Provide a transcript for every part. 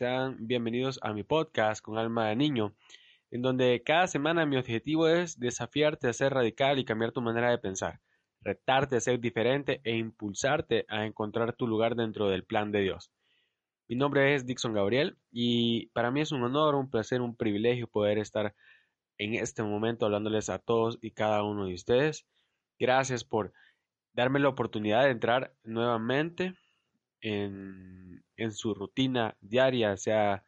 sean bienvenidos a mi podcast con alma de niño, en donde cada semana mi objetivo es desafiarte a ser radical y cambiar tu manera de pensar, retarte a ser diferente e impulsarte a encontrar tu lugar dentro del plan de Dios. Mi nombre es Dixon Gabriel y para mí es un honor, un placer, un privilegio poder estar en este momento hablándoles a todos y cada uno de ustedes. Gracias por darme la oportunidad de entrar nuevamente en, su rutina diaria, sea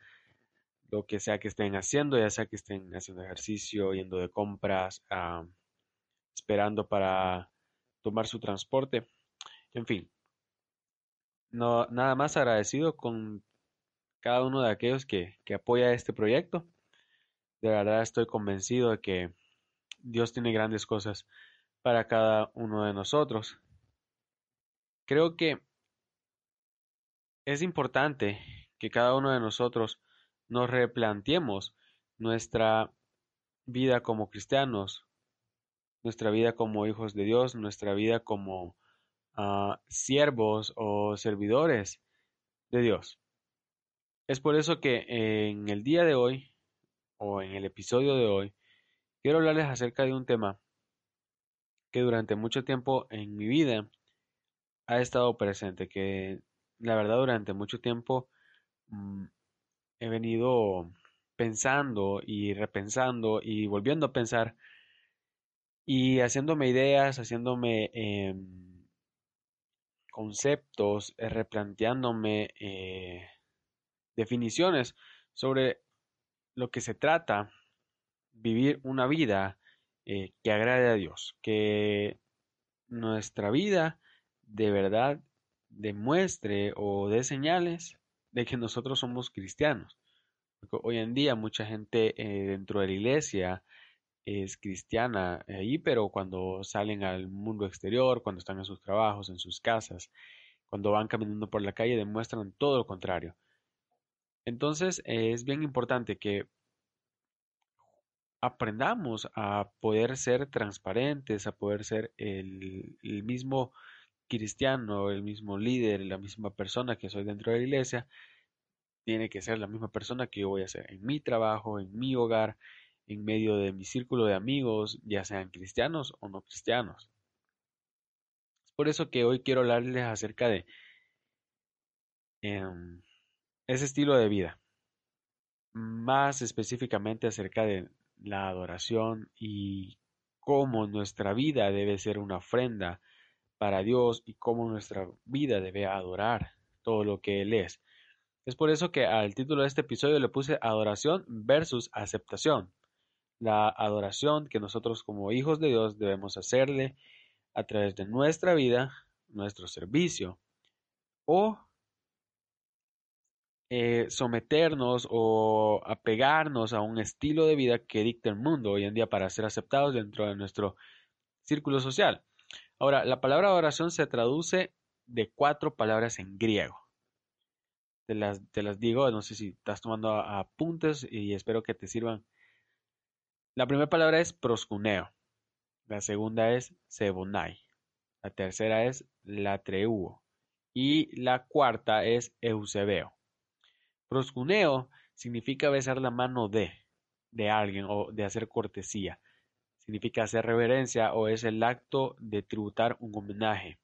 lo que sea que estén haciendo, ya sea que estén haciendo ejercicio, yendo de compras, ah, esperando para tomar su transporte, en fin. No, nada más agradecido con cada uno de aquellos que, que apoya este proyecto. De verdad estoy convencido de que Dios tiene grandes cosas para cada uno de nosotros. Creo que es importante que cada uno de nosotros nos replanteemos nuestra vida como cristianos, nuestra vida como hijos de Dios, nuestra vida como uh, siervos o servidores de Dios. Es por eso que en el día de hoy, o en el episodio de hoy, quiero hablarles acerca de un tema que durante mucho tiempo en mi vida ha estado presente, que la verdad durante mucho tiempo mm, he venido pensando y repensando y volviendo a pensar y haciéndome ideas, haciéndome em, conceptos, eh, replanteándome eh, definiciones sobre lo que se trata vivir una vida eh, que agrade a Dios, que nuestra vida de verdad demuestre o dé señales de que nosotros somos cristianos. hoy en día mucha gente eh, dentro de la iglesia es cristiana ahí, pero cuando salen al mundo exterior, cuando están en sus trabajos, en sus casas, cuando van caminando por la calle, demuestran todo lo contrario. Entonces es bien importante que aprendamos a poder ser transparentes, a poder ser el mismo cristiano, el mismo líder, la misma persona que soy dentro de la iglesia, tiene que ser la misma persona que yo voy a ser en mi trabajo, en mi hogar, en medio de mi círculo de amigos, ya sean cristianos o no cristianos. Es por eso que hoy quiero hablarles acerca de em, ese estilo de vida, más específicamente acerca de la adoración y cómo nuestra vida debe ser una ofrenda para Dios y cómo nuestra vida debe adorar todo lo que Él es. Es por eso que al título de este episodio le puse adoración versus aceptación. La adoración que nosotros como hijos de Dios debemos hacerle a través de nuestra vida, nuestro servicio, o eh, someternos o apegarnos a un estilo de vida que dicta el mundo hoy en día para ser aceptados dentro de nuestro círculo social. Ahora, la palabra oración se traduce de cuatro palabras en griego. Te las, digo, no sé si estás tomando apuntes y espero que te sirvan. La primera palabra es proscuneo. La segunda es sebonai. La tercera es latreuo. Y la cuarta es eusebeo. Proscuneo significa besar la mano de, de alguien o de hacer cortesía significa hacer reverencia o es el acto de tributar un homenaje.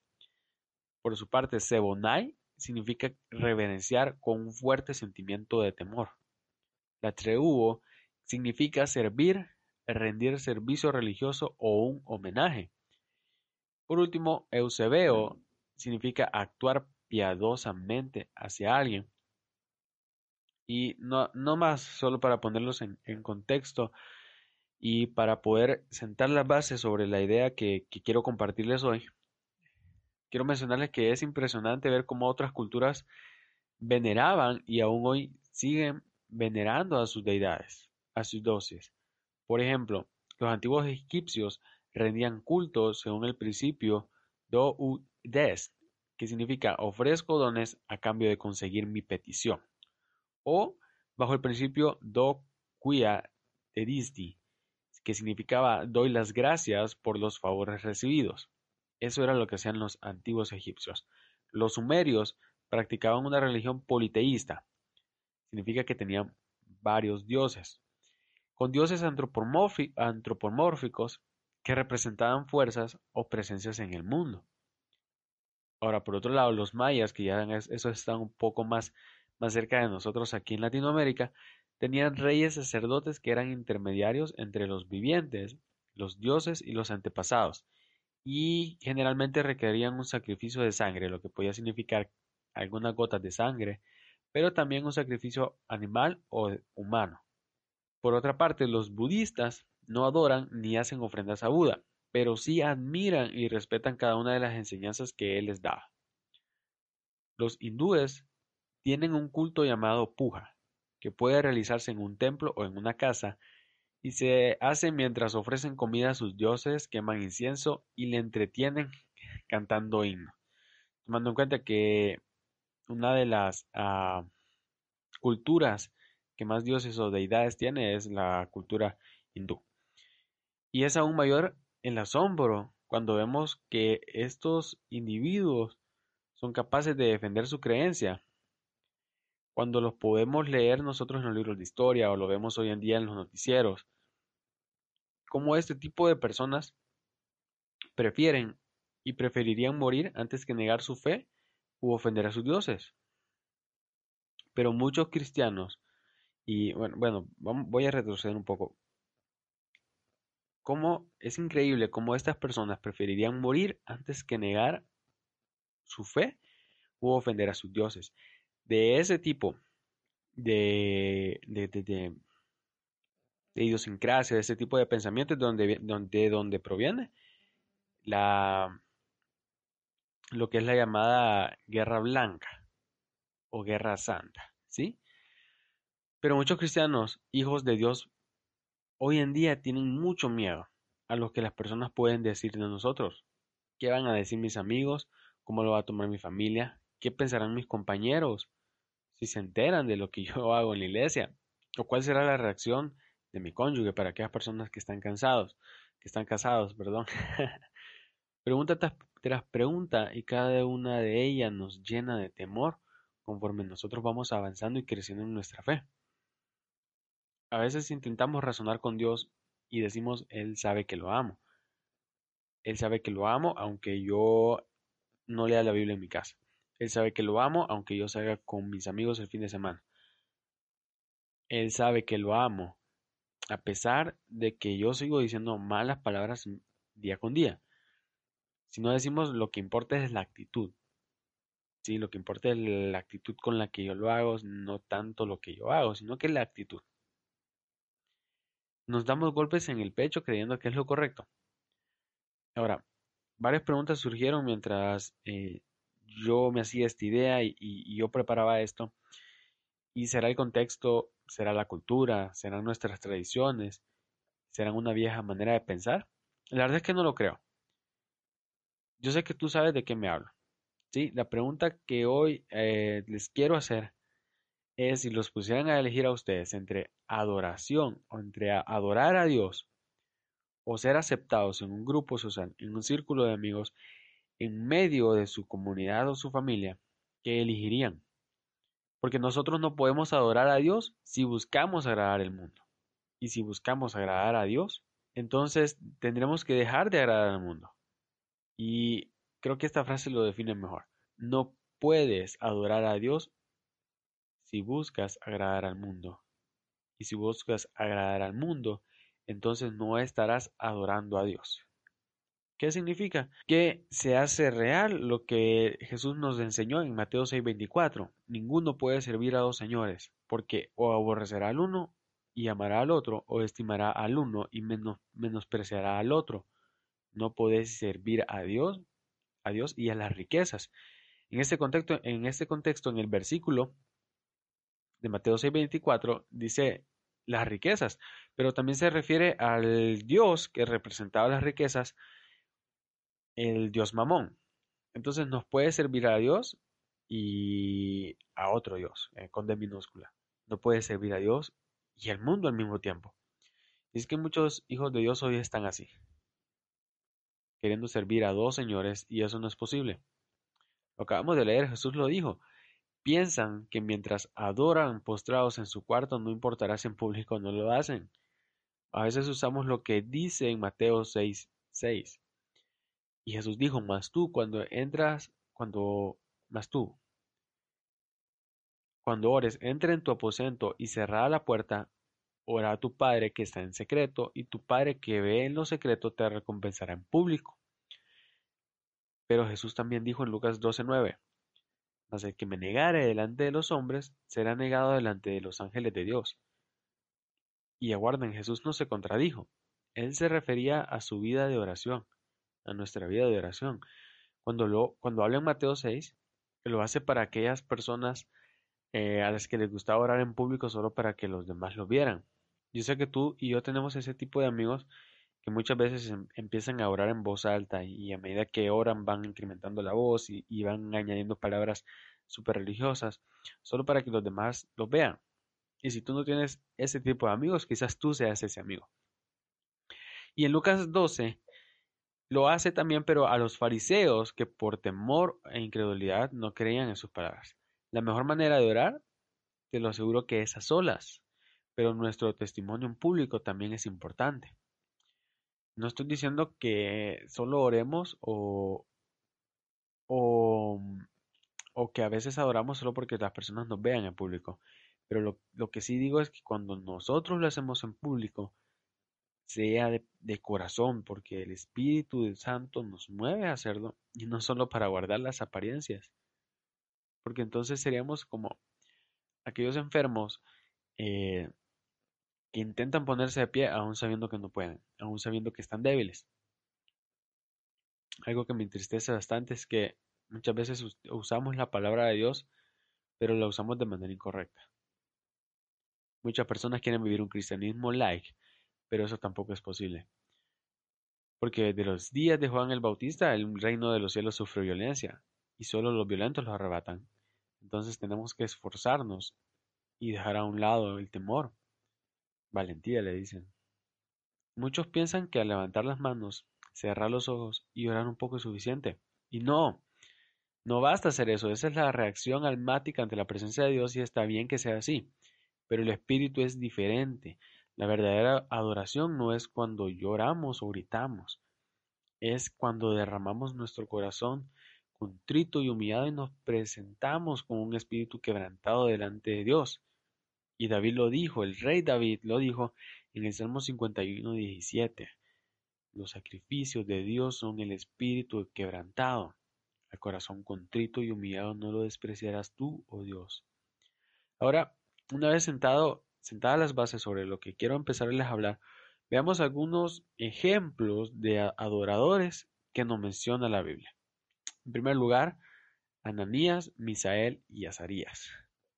Por su parte, Sebonai significa reverenciar con un fuerte sentimiento de temor. La Treuo significa servir, rendir servicio religioso o un homenaje. Por último, Eusebeo significa actuar piadosamente hacia alguien. Y no, no más, solo para ponerlos en, en contexto, y para poder sentar las bases sobre la idea que, quiero compartirles hoy, quiero mencionarles que es impresionante ver cómo otras culturas veneraban y aún hoy siguen venerando a sus deidades, a sus dioses. Por ejemplo, los antiguos egipcios rendían culto según el principio do u des, que significa ofrezco dones a cambio de conseguir mi petición, o bajo el principio do quia edisti, que significaba doy las gracias por los favores recibidos. Eso era lo que hacían los antiguos egipcios. Los sumerios practicaban una religión politeísta, significa que tenían varios dioses, con dioses antropomórficos que representaban fuerzas o presencias en el mundo. Ahora, por otro lado, los mayas, que ya eso están un poco más, más cerca de nosotros aquí en Latinoamérica, tenían reyes sacerdotes que eran intermediarios entre los vivientes, los dioses y los antepasados, y generalmente requerían un sacrificio de sangre, lo que podía significar algunas gotas de sangre, pero también un sacrificio animal o humano. Por otra parte, los budistas no adoran ni hacen ofrendas a Buda, pero sí admiran y respetan cada una de las enseñanzas que él les da. Los hindúes tienen un culto llamado puja, que puede realizarse en un templo o en una casa, y se hace mientras ofrecen comida a sus dioses, queman incienso y le entretienen cantando himno. Tomando en cuenta que una de las ah, culturas que más dioses o deidades tiene es la cultura hindú. Y es aún mayor el asombro cuando vemos que estos individuos son capaces de defender su creencia. Cuando los podemos leer nosotros en los libros de historia o lo vemos hoy en día en los noticieros, cómo este tipo de personas prefieren y preferirían morir antes que negar su fe u ofender a sus dioses. Pero muchos cristianos, y bueno, bueno voy a retroceder un poco, cómo es increíble cómo estas personas preferirían morir antes que negar su fe u ofender a sus dioses. De ese tipo de, de, de, idiosincrasia, de ese tipo de pensamientos donde, donde proviene la, lo que es la llamada guerra blanca o guerra santa, ¿sí? Pero muchos cristianos, hijos de Dios, Hoy en día tienen mucho miedo a lo que las personas pueden decir de nosotros. ¿Qué van a decir mis amigos? ¿Cómo lo va a tomar mi familia? ¿Qué pensarán mis compañeros si se enteran de lo que yo hago en la iglesia? ¿O cuál será la reacción de mi cónyuge para aquellas personas que están cansados, que están casados, perdón? pregunta tras pregunta y cada una de ellas nos llena de temor conforme nosotros vamos avanzando y creciendo en nuestra fe. A veces intentamos razonar con Dios y decimos, Él sabe que lo amo. Él sabe que lo amo aunque yo no lea la Biblia en mi casa. Él sabe que lo amo aunque yo salga con mis amigos el fin de semana. Él sabe que lo amo a pesar de que yo sigo diciendo malas palabras día con día. Si no decimos lo que importa es la actitud. Sí, lo que importa es la actitud con la que yo lo hago, no tanto lo que yo hago, sino que la actitud. Nos damos golpes en el pecho creyendo que es lo correcto. Ahora, varias preguntas surgieron mientras eh, yo me hacía esta idea y, yo preparaba esto. ¿Y será el contexto? ¿Será la cultura? ¿Serán nuestras tradiciones? ¿Serán una vieja manera de pensar? La verdad es que no lo creo. Yo sé que tú sabes de qué me hablo. ¿sí? La pregunta que hoy eh, les quiero hacer es si los pusieran a elegir a ustedes entre adoración o entre adorar a Dios o ser aceptados en un grupo social, en un círculo de amigos, en medio de su comunidad o su familia, ¿qué elegirían? Porque nosotros no podemos adorar a Dios si buscamos agradar al mundo. Y si buscamos agradar a Dios, entonces tendremos que dejar de agradar al mundo. Y creo que esta frase lo define mejor. No puedes adorar a Dios si buscas agradar al mundo. Y si buscas agradar al mundo, entonces no estarás adorando a Dios. ¿Qué significa? Que se hace real lo que Jesús nos enseñó en Mateo 6:24. Ninguno puede servir a dos señores, porque o aborrecerá al uno y amará al otro, o estimará al uno y menospreciará al otro. No podés servir a Dios, a Dios y a las riquezas. En este contexto, en este contexto, en el versículo de Mateo 6:24 dice las riquezas, pero también se refiere al Dios que representaba las riquezas, el Dios Mamón. Entonces nos puede servir a Dios y a otro Dios, eh, con D minúscula. No puede servir a Dios y al mundo al mismo tiempo. Y es que muchos hijos de Dios hoy están así, queriendo servir a dos señores y eso no es posible. Lo acabamos de leer, Jesús lo dijo, Piensan que mientras adoran postrados en su cuarto no importará si en público no lo hacen. A veces usamos lo que dice en Mateo 6, 6. Y Jesús dijo, más tú cuando entras, cuando, más tú, cuando ores, entra en tu aposento y cerrada la puerta, ora a tu Padre que está en secreto, y tu Padre que ve en lo secreto te recompensará en público. Pero Jesús también dijo en Lucas 12:9, mas el que me negare delante de los hombres, será negado delante de los ángeles de Dios. Y aguarden, Jesús no se contradijo. Él se refería a su vida de oración, a nuestra vida de oración. Cuando, lo, cuando habla en Mateo 6, lo hace para aquellas personas eh, a las que les gustaba orar en público solo para que los demás lo vieran. Yo sé que tú y yo tenemos ese tipo de amigos que muchas veces em, empiezan a orar en voz alta y a medida que oran van incrementando la voz y, van añadiendo palabras súper religiosas solo para que los demás lo vean. Y si tú no tienes ese tipo de amigos, quizás tú seas ese amigo. Y en Lucas 12 lo hace también, pero a los fariseos que por temor e incredulidad no creían en sus palabras. La mejor manera de orar, te lo aseguro que es a solas, pero nuestro testimonio en público también es importante. No estoy diciendo que solo oremos o, o, o que a veces adoramos solo porque las personas nos vean en público. Pero lo, lo que sí digo es que cuando nosotros lo hacemos en público, sea de, corazón, porque el Espíritu del Santo nos mueve a hacerlo y no solo para guardar las apariencias. Porque entonces seríamos como aquellos enfermos eh, que intentan ponerse de pie aún sabiendo que no pueden, aún sabiendo que están débiles. Algo que me entristece bastante es que muchas veces usamos la palabra de Dios, pero la usamos de manera incorrecta. Muchas personas quieren vivir un cristianismo like, pero eso tampoco es posible. Porque desde los días de Juan el Bautista, el reino de los cielos sufre violencia, y solo los violentos lo arrebatan. Entonces tenemos que esforzarnos y dejar a un lado el temor. Valentía le dicen. Muchos piensan que al levantar las manos, cerrar los ojos y orar un poco es suficiente. Y no, no basta hacer eso. Esa es la reacción almática ante la presencia de Dios y está bien que sea así. Pero el espíritu es diferente. La verdadera adoración no es cuando lloramos o gritamos. Es cuando derramamos nuestro corazón contrito y humillado y nos presentamos con un espíritu quebrantado delante de Dios. Y David lo dijo, el rey David lo dijo en el Salmo 51, 17. Los sacrificios de Dios son el espíritu quebrantado. El corazón contrito y humillado no lo despreciarás tú, oh Dios. Ahora, una vez sentado, sentadas las bases sobre lo que quiero empezarles a hablar, veamos algunos ejemplos de adoradores que nos menciona la Biblia. En primer lugar, Ananías, Misael y Azarías.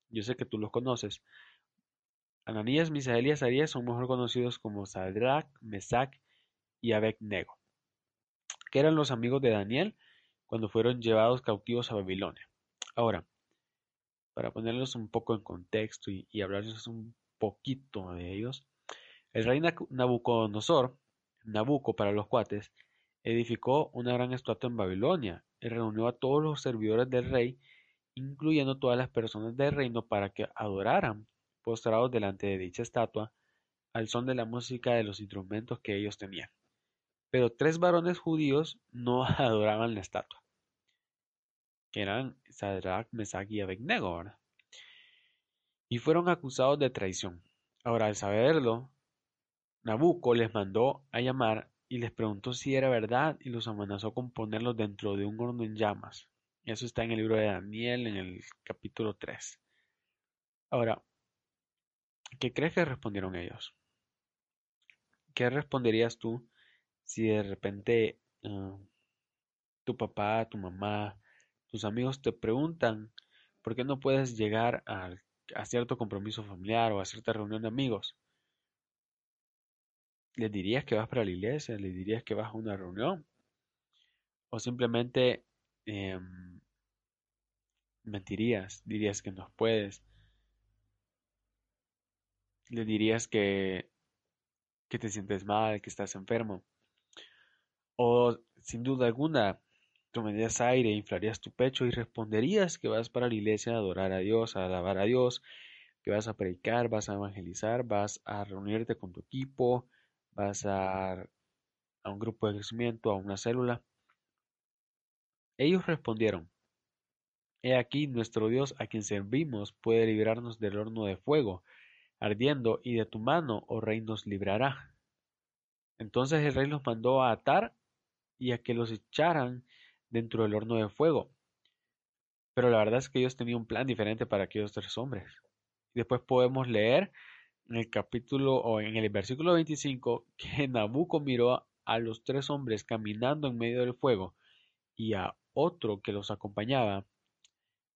Yo sé que tú los conoces, Ananías, Misael y Azarías son mejor conocidos como Sadrach, Mesach y Abednego, que eran los amigos de Daniel cuando fueron llevados cautivos a Babilonia. Ahora, para ponerlos un poco en contexto y, hablarles un poquito de ellos, el rey Nabucodonosor, Nabuco para los cuates, edificó una gran estatua en Babilonia y reunió a todos los servidores del rey, incluyendo todas las personas del reino, para que adoraran postrados delante de dicha estatua, al son de la música de los instrumentos que ellos tenían. Pero tres varones judíos no adoraban la estatua, que eran Sadrach, Mesach y Abednego, y fueron acusados de traición. Ahora, al saberlo, Nabucco les mandó a llamar y les preguntó si era verdad y los amenazó con ponerlos dentro de un horno en llamas. Eso está en el libro de Daniel en el capítulo 3. Ahora, ¿Qué crees que respondieron ellos? ¿Qué responderías tú si de repente ah, tu papá, tu mamá, tus amigos te preguntan por qué no puedes llegar a, a cierto compromiso familiar o a cierta reunión de amigos? ¿Les dirías que vas para la iglesia? ¿Les dirías que vas a una reunión? ¿O simplemente em, mentirías? ¿Dirías que no puedes? le dirías que, que te sientes mal, que estás enfermo. O sin duda alguna, tomarías aire, inflarías tu pecho y responderías que vas para la iglesia a adorar a Dios, a alabar a Dios, que vas a predicar, vas a evangelizar, vas a reunirte con tu equipo, vas a, a un grupo de crecimiento, a una célula. Ellos respondieron, He aquí nuestro Dios a quien servimos puede librarnos del horno de fuego, ardiendo, y de tu mano, oh rey, nos librará. Entonces el rey los mandó a atar y a que los echaran dentro del horno de fuego. Pero la verdad es que ellos tenían un plan diferente para aquellos tres hombres. Después podemos leer en el capítulo o en el versículo 25 que Nabucco miró a los tres hombres caminando en medio del fuego y a otro que los acompañaba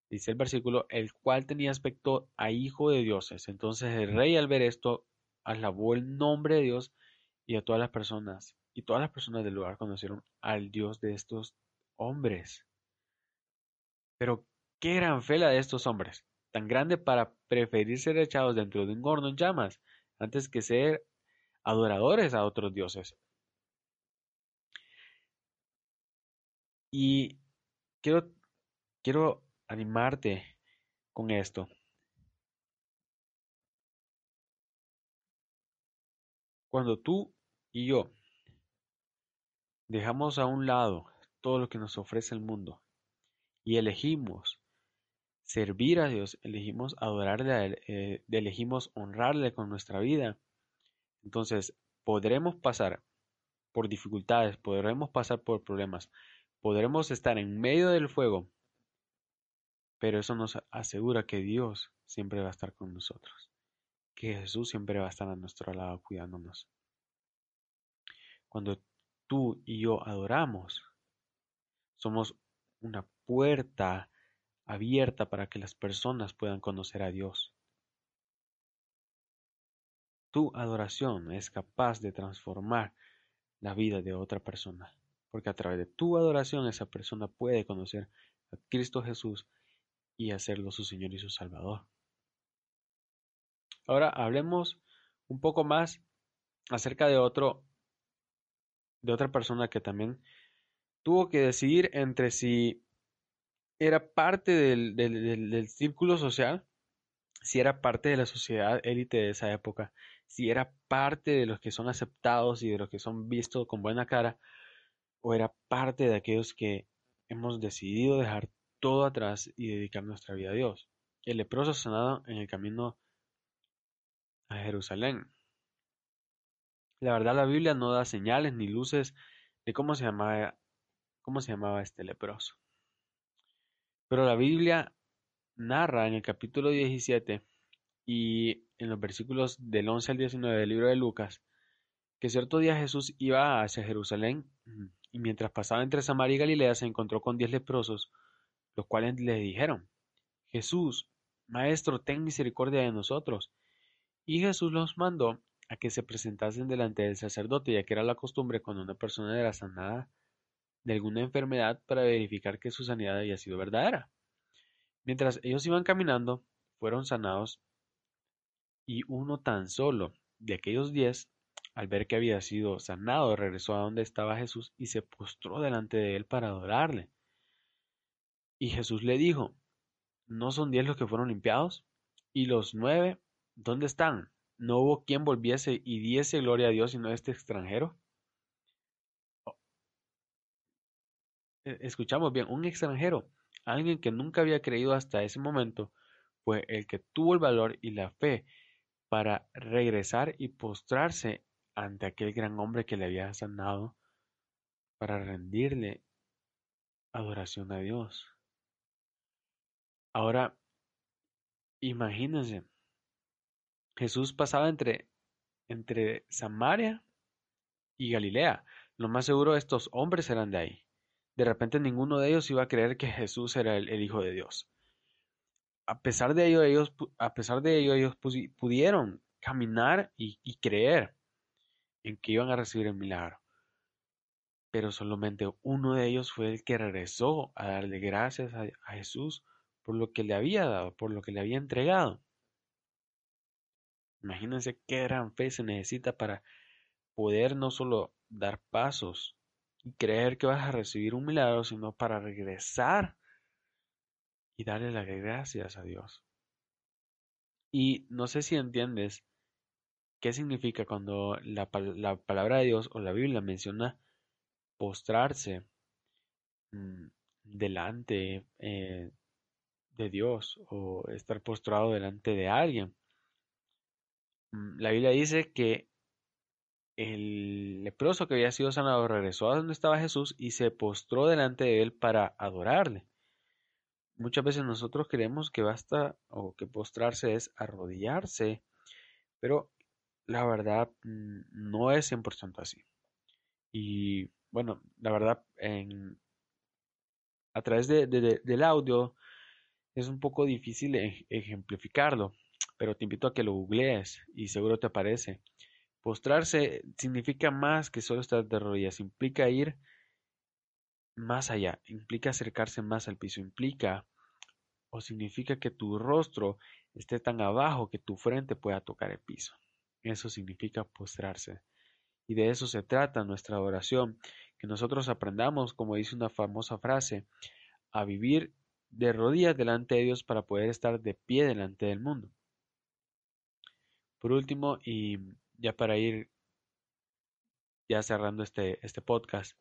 dice el versículo, el cual tenía aspecto a hijo de dioses. Entonces el rey al ver esto, alabó el nombre de Dios y a todas las personas, y todas las personas del lugar conocieron al Dios de estos hombres. Pero qué gran fe la de estos hombres, tan grande para preferir ser echados dentro de un horno en llamas, antes que ser adoradores a otros dioses. Y quiero, quiero animarte con esto. Cuando tú y yo dejamos a un lado todo lo que nos ofrece el mundo y elegimos servir a Dios, elegimos adorarle a Él, eh, elegimos honrarle con nuestra vida, entonces podremos pasar por dificultades, podremos pasar por problemas, podremos estar en medio del fuego, pero eso nos asegura que Dios siempre va a estar con nosotros, que Jesús siempre va a estar a nuestro lado cuidándonos. Cuando tú y yo adoramos, somos una puerta abierta para que las personas puedan conocer a Dios. Tu adoración es capaz de transformar la vida de otra persona, porque a través de tu adoración esa persona puede conocer a Cristo Jesús y hacerlo su Señor y su Salvador. Ahora hablemos un poco más acerca de otro de otra persona que también tuvo que decidir entre si era parte del, círculo social, si era parte de la sociedad élite de esa época, si era parte de los que son aceptados y de los que son vistos con buena cara, o era parte de aquellos que hemos decidido dejar todo atrás y dedicar nuestra vida a Dios. El leproso sanado en el camino a Jerusalén. La verdad la Biblia no da señales ni luces de cómo se llamaba, cómo se llamaba este leproso. Pero la Biblia narra en el capítulo 17 y en los versículos del 11 al 19 del libro de Lucas que cierto día Jesús iba hacia Jerusalén y mientras pasaba entre Samaria y Galilea se encontró con diez leprosos los cuales le dijeron, Jesús, Maestro, ten misericordia de nosotros. Y Jesús los mandó a que se presentasen delante del sacerdote, ya que era la costumbre cuando una persona era sanada de alguna enfermedad para verificar que su sanidad había sido verdadera. Mientras ellos iban caminando, fueron sanados, y uno tan solo de aquellos diez, al ver que había sido sanado, regresó a donde estaba Jesús y se postró delante de él para adorarle. Y Jesús le dijo, ¿no son diez los que fueron limpiados? ¿Y los nueve, dónde están? ¿No hubo quien volviese y diese gloria a Dios sino este extranjero? Oh. E, escuchamos bien, un extranjero, alguien que nunca había creído hasta ese momento, fue el que tuvo el valor y la fe para regresar y postrarse ante aquel gran hombre que le había sanado, para rendirle adoración a Dios. Ahora, imagínense, Jesús pasaba entre, entre Samaria y Galilea. Lo más seguro estos hombres eran de ahí. De repente ninguno de ellos iba a creer que Jesús era el, Hijo de Dios. A pesar de ello, ellos, a pesar de ello, ellos pudieron caminar y, creer en que iban a recibir el milagro. Pero solamente uno de ellos fue el que regresó a darle gracias a Jesús por lo que le había dado, por lo que le había entregado. Imagínense qué gran fe se necesita para poder no solo dar pasos y creer que vas a recibir un milagro, sino para regresar y darle las gracias a Dios. Y no sé si entiendes qué significa cuando la, palabra de Dios o la Biblia menciona postrarse mm, delante eh, de Dios o estar postrado delante de alguien. Mm, la Biblia dice que el leproso que había sido sanado regresó a donde estaba Jesús y se postró delante de él para adorarle. Muchas veces nosotros creemos que basta o que postrarse es arrodillarse, pero la verdad mm, no es 100% así. Y bueno, la verdad, en, a través del audio es un poco difícil ejemplificarlo, pero te invito a que lo googlees y seguro te aparece. Postrarse significa más que solo estar de rodillas, implica ir más allá, implica acercarse más al piso, implica o significa que tu rostro esté tan abajo que tu frente pueda tocar el piso. Eso significa postrarse. Y de eso se trata nuestra oración, que nosotros aprendamos, como dice una famosa frase, a vivir de rodillas delante de Dios para poder estar de pie delante del mundo. Por último, y ya para ir ya cerrando este, este podcast,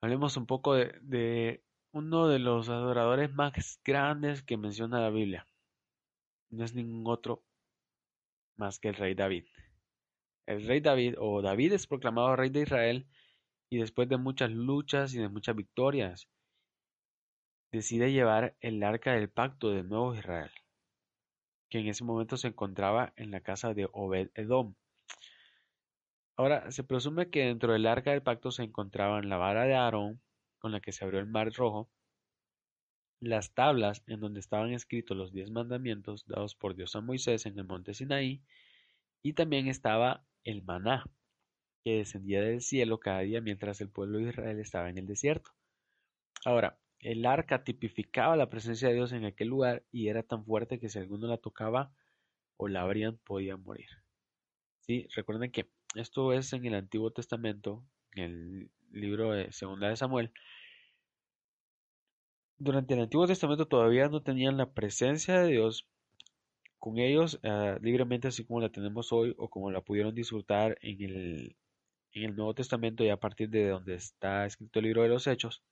hablemos un poco de, uno de los adoradores más grandes que menciona la Biblia. No es ningún otro más que el rey David. El rey David, o David es proclamado rey de Israel, y después de muchas luchas y de muchas victorias, decide llevar el arca del pacto del nuevo Israel que en ese momento se encontraba en la casa de Obed Edom. Ahora, se presume que dentro del arca del pacto se encontraban la vara de Aarón, con la que se abrió el mar rojo, las tablas en donde estaban escritos los diez mandamientos dados por Dios a Moisés en el monte Sinaí, y también estaba el maná, que descendía del cielo cada día mientras el pueblo de Israel estaba en el desierto. Ahora, el arca tipificaba la presencia de Dios en aquel lugar y era tan fuerte que si alguno la tocaba o la abrían podía morir. ¿Sí? Recuerden que esto es en el Antiguo Testamento, en el libro de Segunda de Samuel. Durante el Antiguo Testamento todavía no tenían la presencia de Dios con ellos ah, libremente así como la tenemos hoy o como la pudieron disfrutar en el, en el Nuevo Testamento y a partir de donde está escrito el libro de los Hechos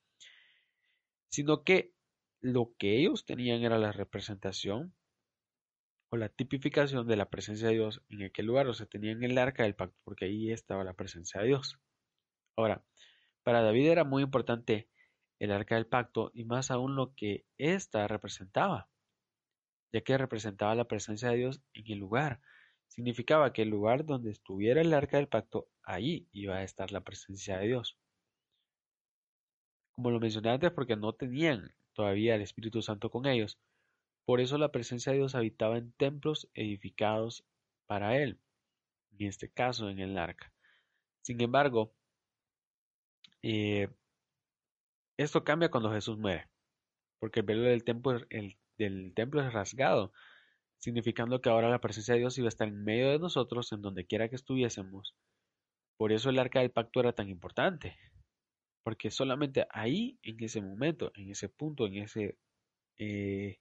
sino que lo que ellos tenían era la representación o la tipificación de la presencia de Dios en aquel lugar, o sea, tenían el arca del pacto, porque ahí estaba la presencia de Dios. Ahora, para David era muy importante el arca del pacto y más aún lo que ésta representaba, ya que representaba la presencia de Dios en el lugar. Significaba que el lugar donde estuviera el arca del pacto, ahí iba a estar la presencia de Dios. Como lo mencioné antes, porque no tenían todavía el Espíritu Santo con ellos. Por eso la presencia de Dios habitaba en templos edificados para él, en este caso en el arca. Sin embargo, eh, esto cambia cuando Jesús muere, porque el velo del templo, del templo es rasgado, significando que ahora la presencia de Dios iba a estar en medio de nosotros, en donde quiera que estuviésemos. Por eso el arca del pacto era tan importante, porque solamente ahí, en ese momento, en ese punto, en ese, eh,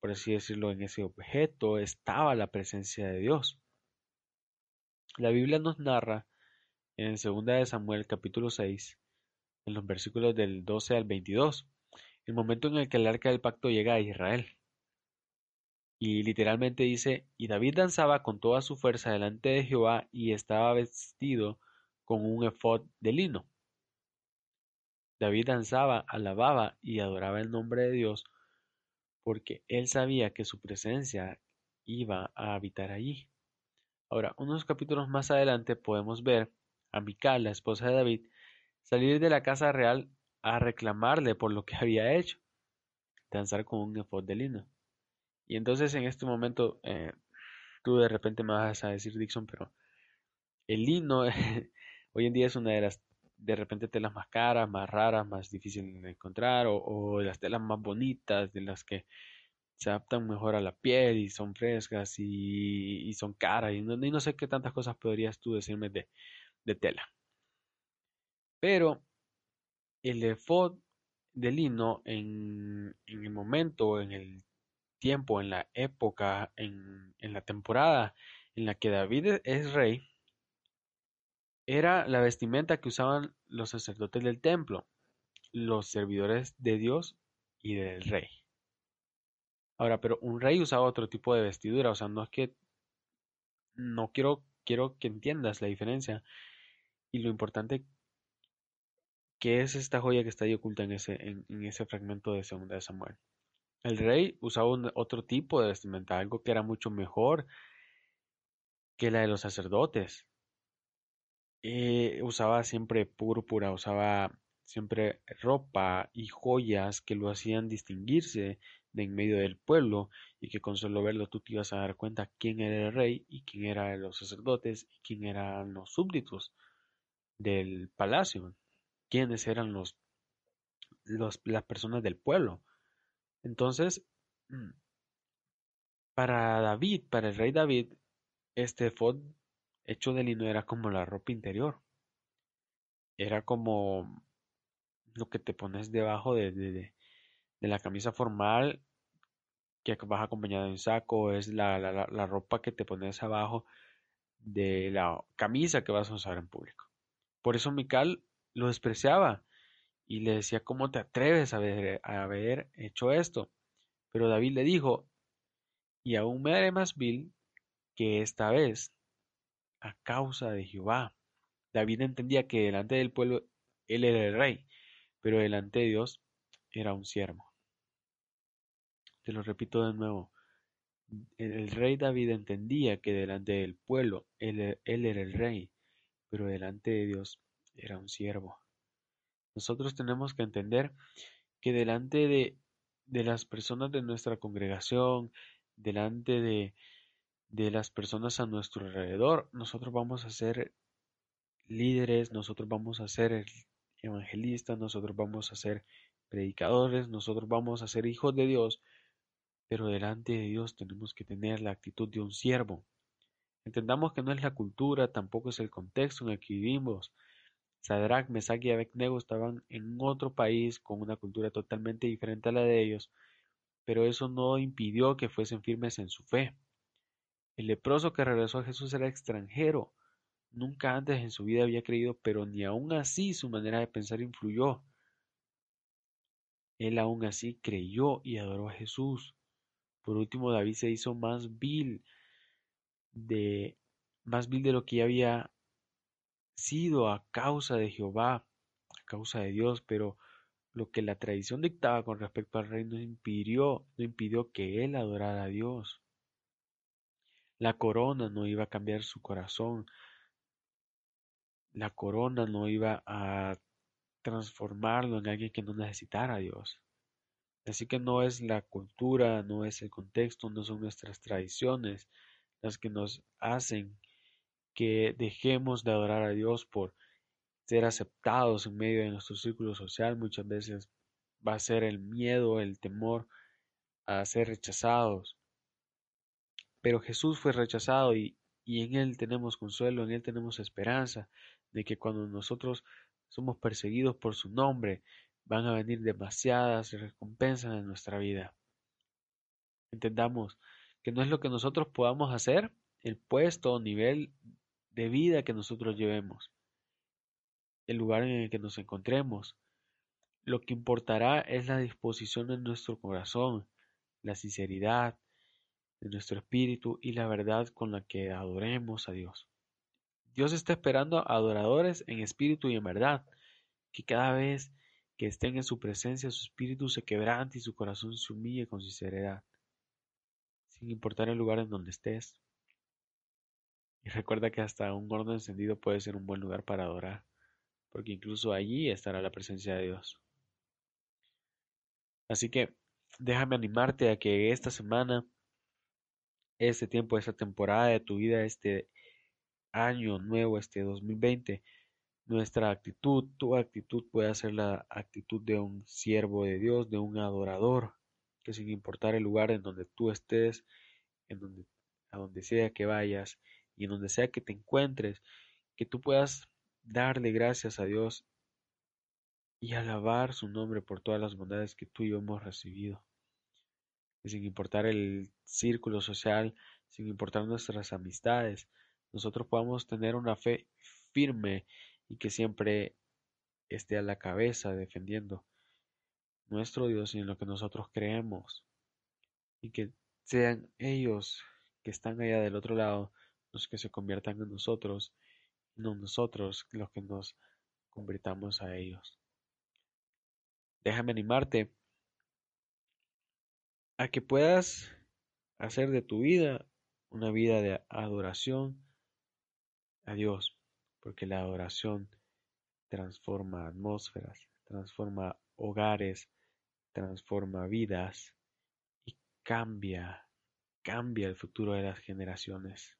por así decirlo, en ese objeto, estaba la presencia de Dios. La Biblia nos narra en 2 de Samuel capítulo 6, en los versículos del 12 al 22, el momento en el que el arca del pacto llega a Israel. Y literalmente dice, y David danzaba con toda su fuerza delante de Jehová y estaba vestido con un efod de lino. David danzaba, alababa y adoraba el nombre de Dios porque él sabía que su presencia iba a habitar allí. Ahora, unos capítulos más adelante podemos ver a Mical, la esposa de David, salir de la casa real a reclamarle por lo que había hecho, danzar con un efod de lino. Y entonces en este momento, eh, tú de repente me vas a decir, Dixon, pero el lino hoy en día es una de las de repente telas más caras, más raras, más difíciles de encontrar, o, las telas más bonitas, de las que se adaptan mejor a la piel y son frescas y, son caras, y no, no, sé qué tantas cosas podrías tú decirme de, de tela. Pero el efod de lino en, el momento, en el tiempo, en la época, en, en la temporada en la que David es rey, era la vestimenta que usaban los sacerdotes del templo, los servidores de Dios y del rey. Ahora, pero un rey usaba otro tipo de vestidura, o sea, no es que no quiero quiero que entiendas la diferencia y lo importante que es esta joya que está ahí oculta en ese, en, ese fragmento de Segunda de Samuel. El rey usaba otro tipo de vestimenta, algo que era mucho mejor que la de los sacerdotes. Eh, usaba siempre púrpura, usaba siempre ropa y joyas que lo hacían distinguirse de en medio del pueblo y que con solo verlo tú te ibas a dar cuenta quién era el rey y quién eran los sacerdotes y quién eran los súbditos del palacio, quiénes eran los, las personas del pueblo. Entonces, mm, para David, para el rey David, este fod hecho de lino era como la ropa interior. Era como lo que te pones debajo de, la camisa formal que vas acompañado de un saco, es la, ropa que te pones abajo de la camisa que vas a usar en público. Por eso Mical lo despreciaba y le decía, ¿cómo te atreves a a haber hecho esto? Pero David le dijo, y aún me haré más vil que esta vez, a causa de Jehová. David entendía que delante del pueblo él era el rey, pero delante de Dios era un siervo. Te lo repito de nuevo. El rey David entendía que delante del pueblo él, él, era el rey, pero delante de Dios era un siervo. Nosotros tenemos que entender que delante de, de las personas de nuestra congregación, delante de, de las personas a nuestro alrededor, nosotros vamos a ser líderes, nosotros vamos a ser evangelistas, nosotros vamos a ser predicadores, nosotros vamos a ser hijos de Dios, pero delante de Dios tenemos que tener la actitud de un siervo. Entendamos que no es la cultura, tampoco es el contexto en el que vivimos. Sadrach, Mesach y Abednego estaban en otro país con una cultura totalmente diferente a la de ellos, pero eso no impidió que fuesen firmes en su fe. El leproso que regresó a Jesús era extranjero. Nunca antes en su vida había creído, pero ni aun así su manera de pensar influyó. Él aún así creyó y adoró a Jesús. Por último, David se hizo más vil de más vil de lo que ya había sido a causa de Jehová, a causa de Dios, pero lo que la tradición dictaba con respecto al rey no impidió, no impidió que él adorara a Dios. La corona no iba a cambiar su corazón. La corona no iba a transformarlo en alguien que no necesitara a Dios. Así que no es la cultura, no es el contexto, no son nuestras tradiciones las que nos hacen que dejemos de adorar a Dios por ser aceptados en medio de nuestro círculo social. Muchas veces va a ser el miedo, el temor a ser rechazados. Pero Jesús fue rechazado y, y en Él tenemos consuelo, en Él tenemos esperanza de que cuando nosotros somos perseguidos por su nombre, van a venir demasiadas recompensas en nuestra vida. Entendamos que no es lo que nosotros podamos hacer, el puesto o nivel de vida que nosotros llevemos, el lugar en el que nos encontremos. Lo que importará es la disposición de nuestro corazón, la sinceridad de nuestro espíritu y la verdad con la que adoremos a Dios. Dios está esperando adoradores en espíritu y en verdad, que cada vez que estén en su presencia su espíritu se quebrante y su corazón se humille con sinceridad, sin importar el lugar en donde estés. Y recuerda que hasta un horno encendido puede ser un buen lugar para adorar, porque incluso allí estará la presencia de Dios. Así que déjame animarte a que esta semana, este tiempo, esta temporada de tu vida, este año nuevo, este 2020, nuestra actitud, tu actitud puede ser la actitud de un siervo de Dios, de un adorador, que sin importar el lugar en donde tú estés, en donde, a donde sea que vayas y en donde sea que te encuentres, que tú puedas darle gracias a Dios y alabar su nombre por todas las bondades que tú y yo hemos recibido. Y sin importar el círculo social, sin importar nuestras amistades, nosotros podamos tener una fe firme y que siempre esté a la cabeza defendiendo nuestro Dios y en lo que nosotros creemos. Y que sean ellos que están allá del otro lado los que se conviertan en nosotros, no nosotros los que nos convirtamos a ellos. Déjame animarte a que puedas hacer de tu vida una vida de adoración a Dios, porque la adoración transforma atmósferas, transforma hogares, transforma vidas y cambia, cambia el futuro de las generaciones.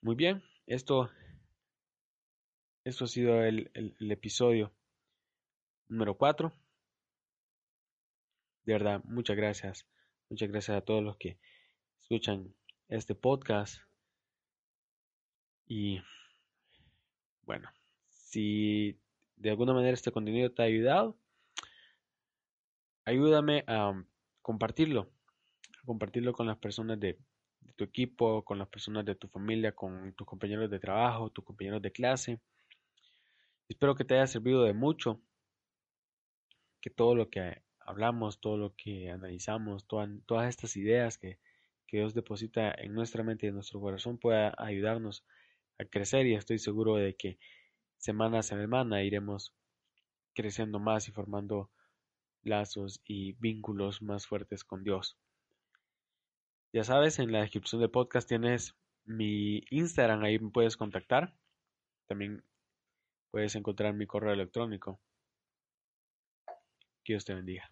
Muy bien, esto, esto ha sido el, el episodio número 4. De verdad, muchas gracias. Muchas gracias a todos los que escuchan este podcast. Y bueno, si de alguna manera este contenido te ha ayudado, ayúdame a compartirlo, a compartirlo con las personas de, tu equipo, con las personas de tu familia, con tus compañeros de trabajo, tus compañeros de clase. Espero que te haya servido de mucho, que todo lo que hablamos, todo lo que analizamos, todas estas ideas que, Dios deposita en nuestra mente y en nuestro corazón pueda ayudarnos a crecer y estoy seguro de que semana a semana iremos creciendo más y formando lazos y vínculos más fuertes con Dios. Ya sabes, en la descripción del podcast tienes mi Instagram, ahí me puedes contactar. También puedes encontrar mi correo electrónico. Dios te bendiga.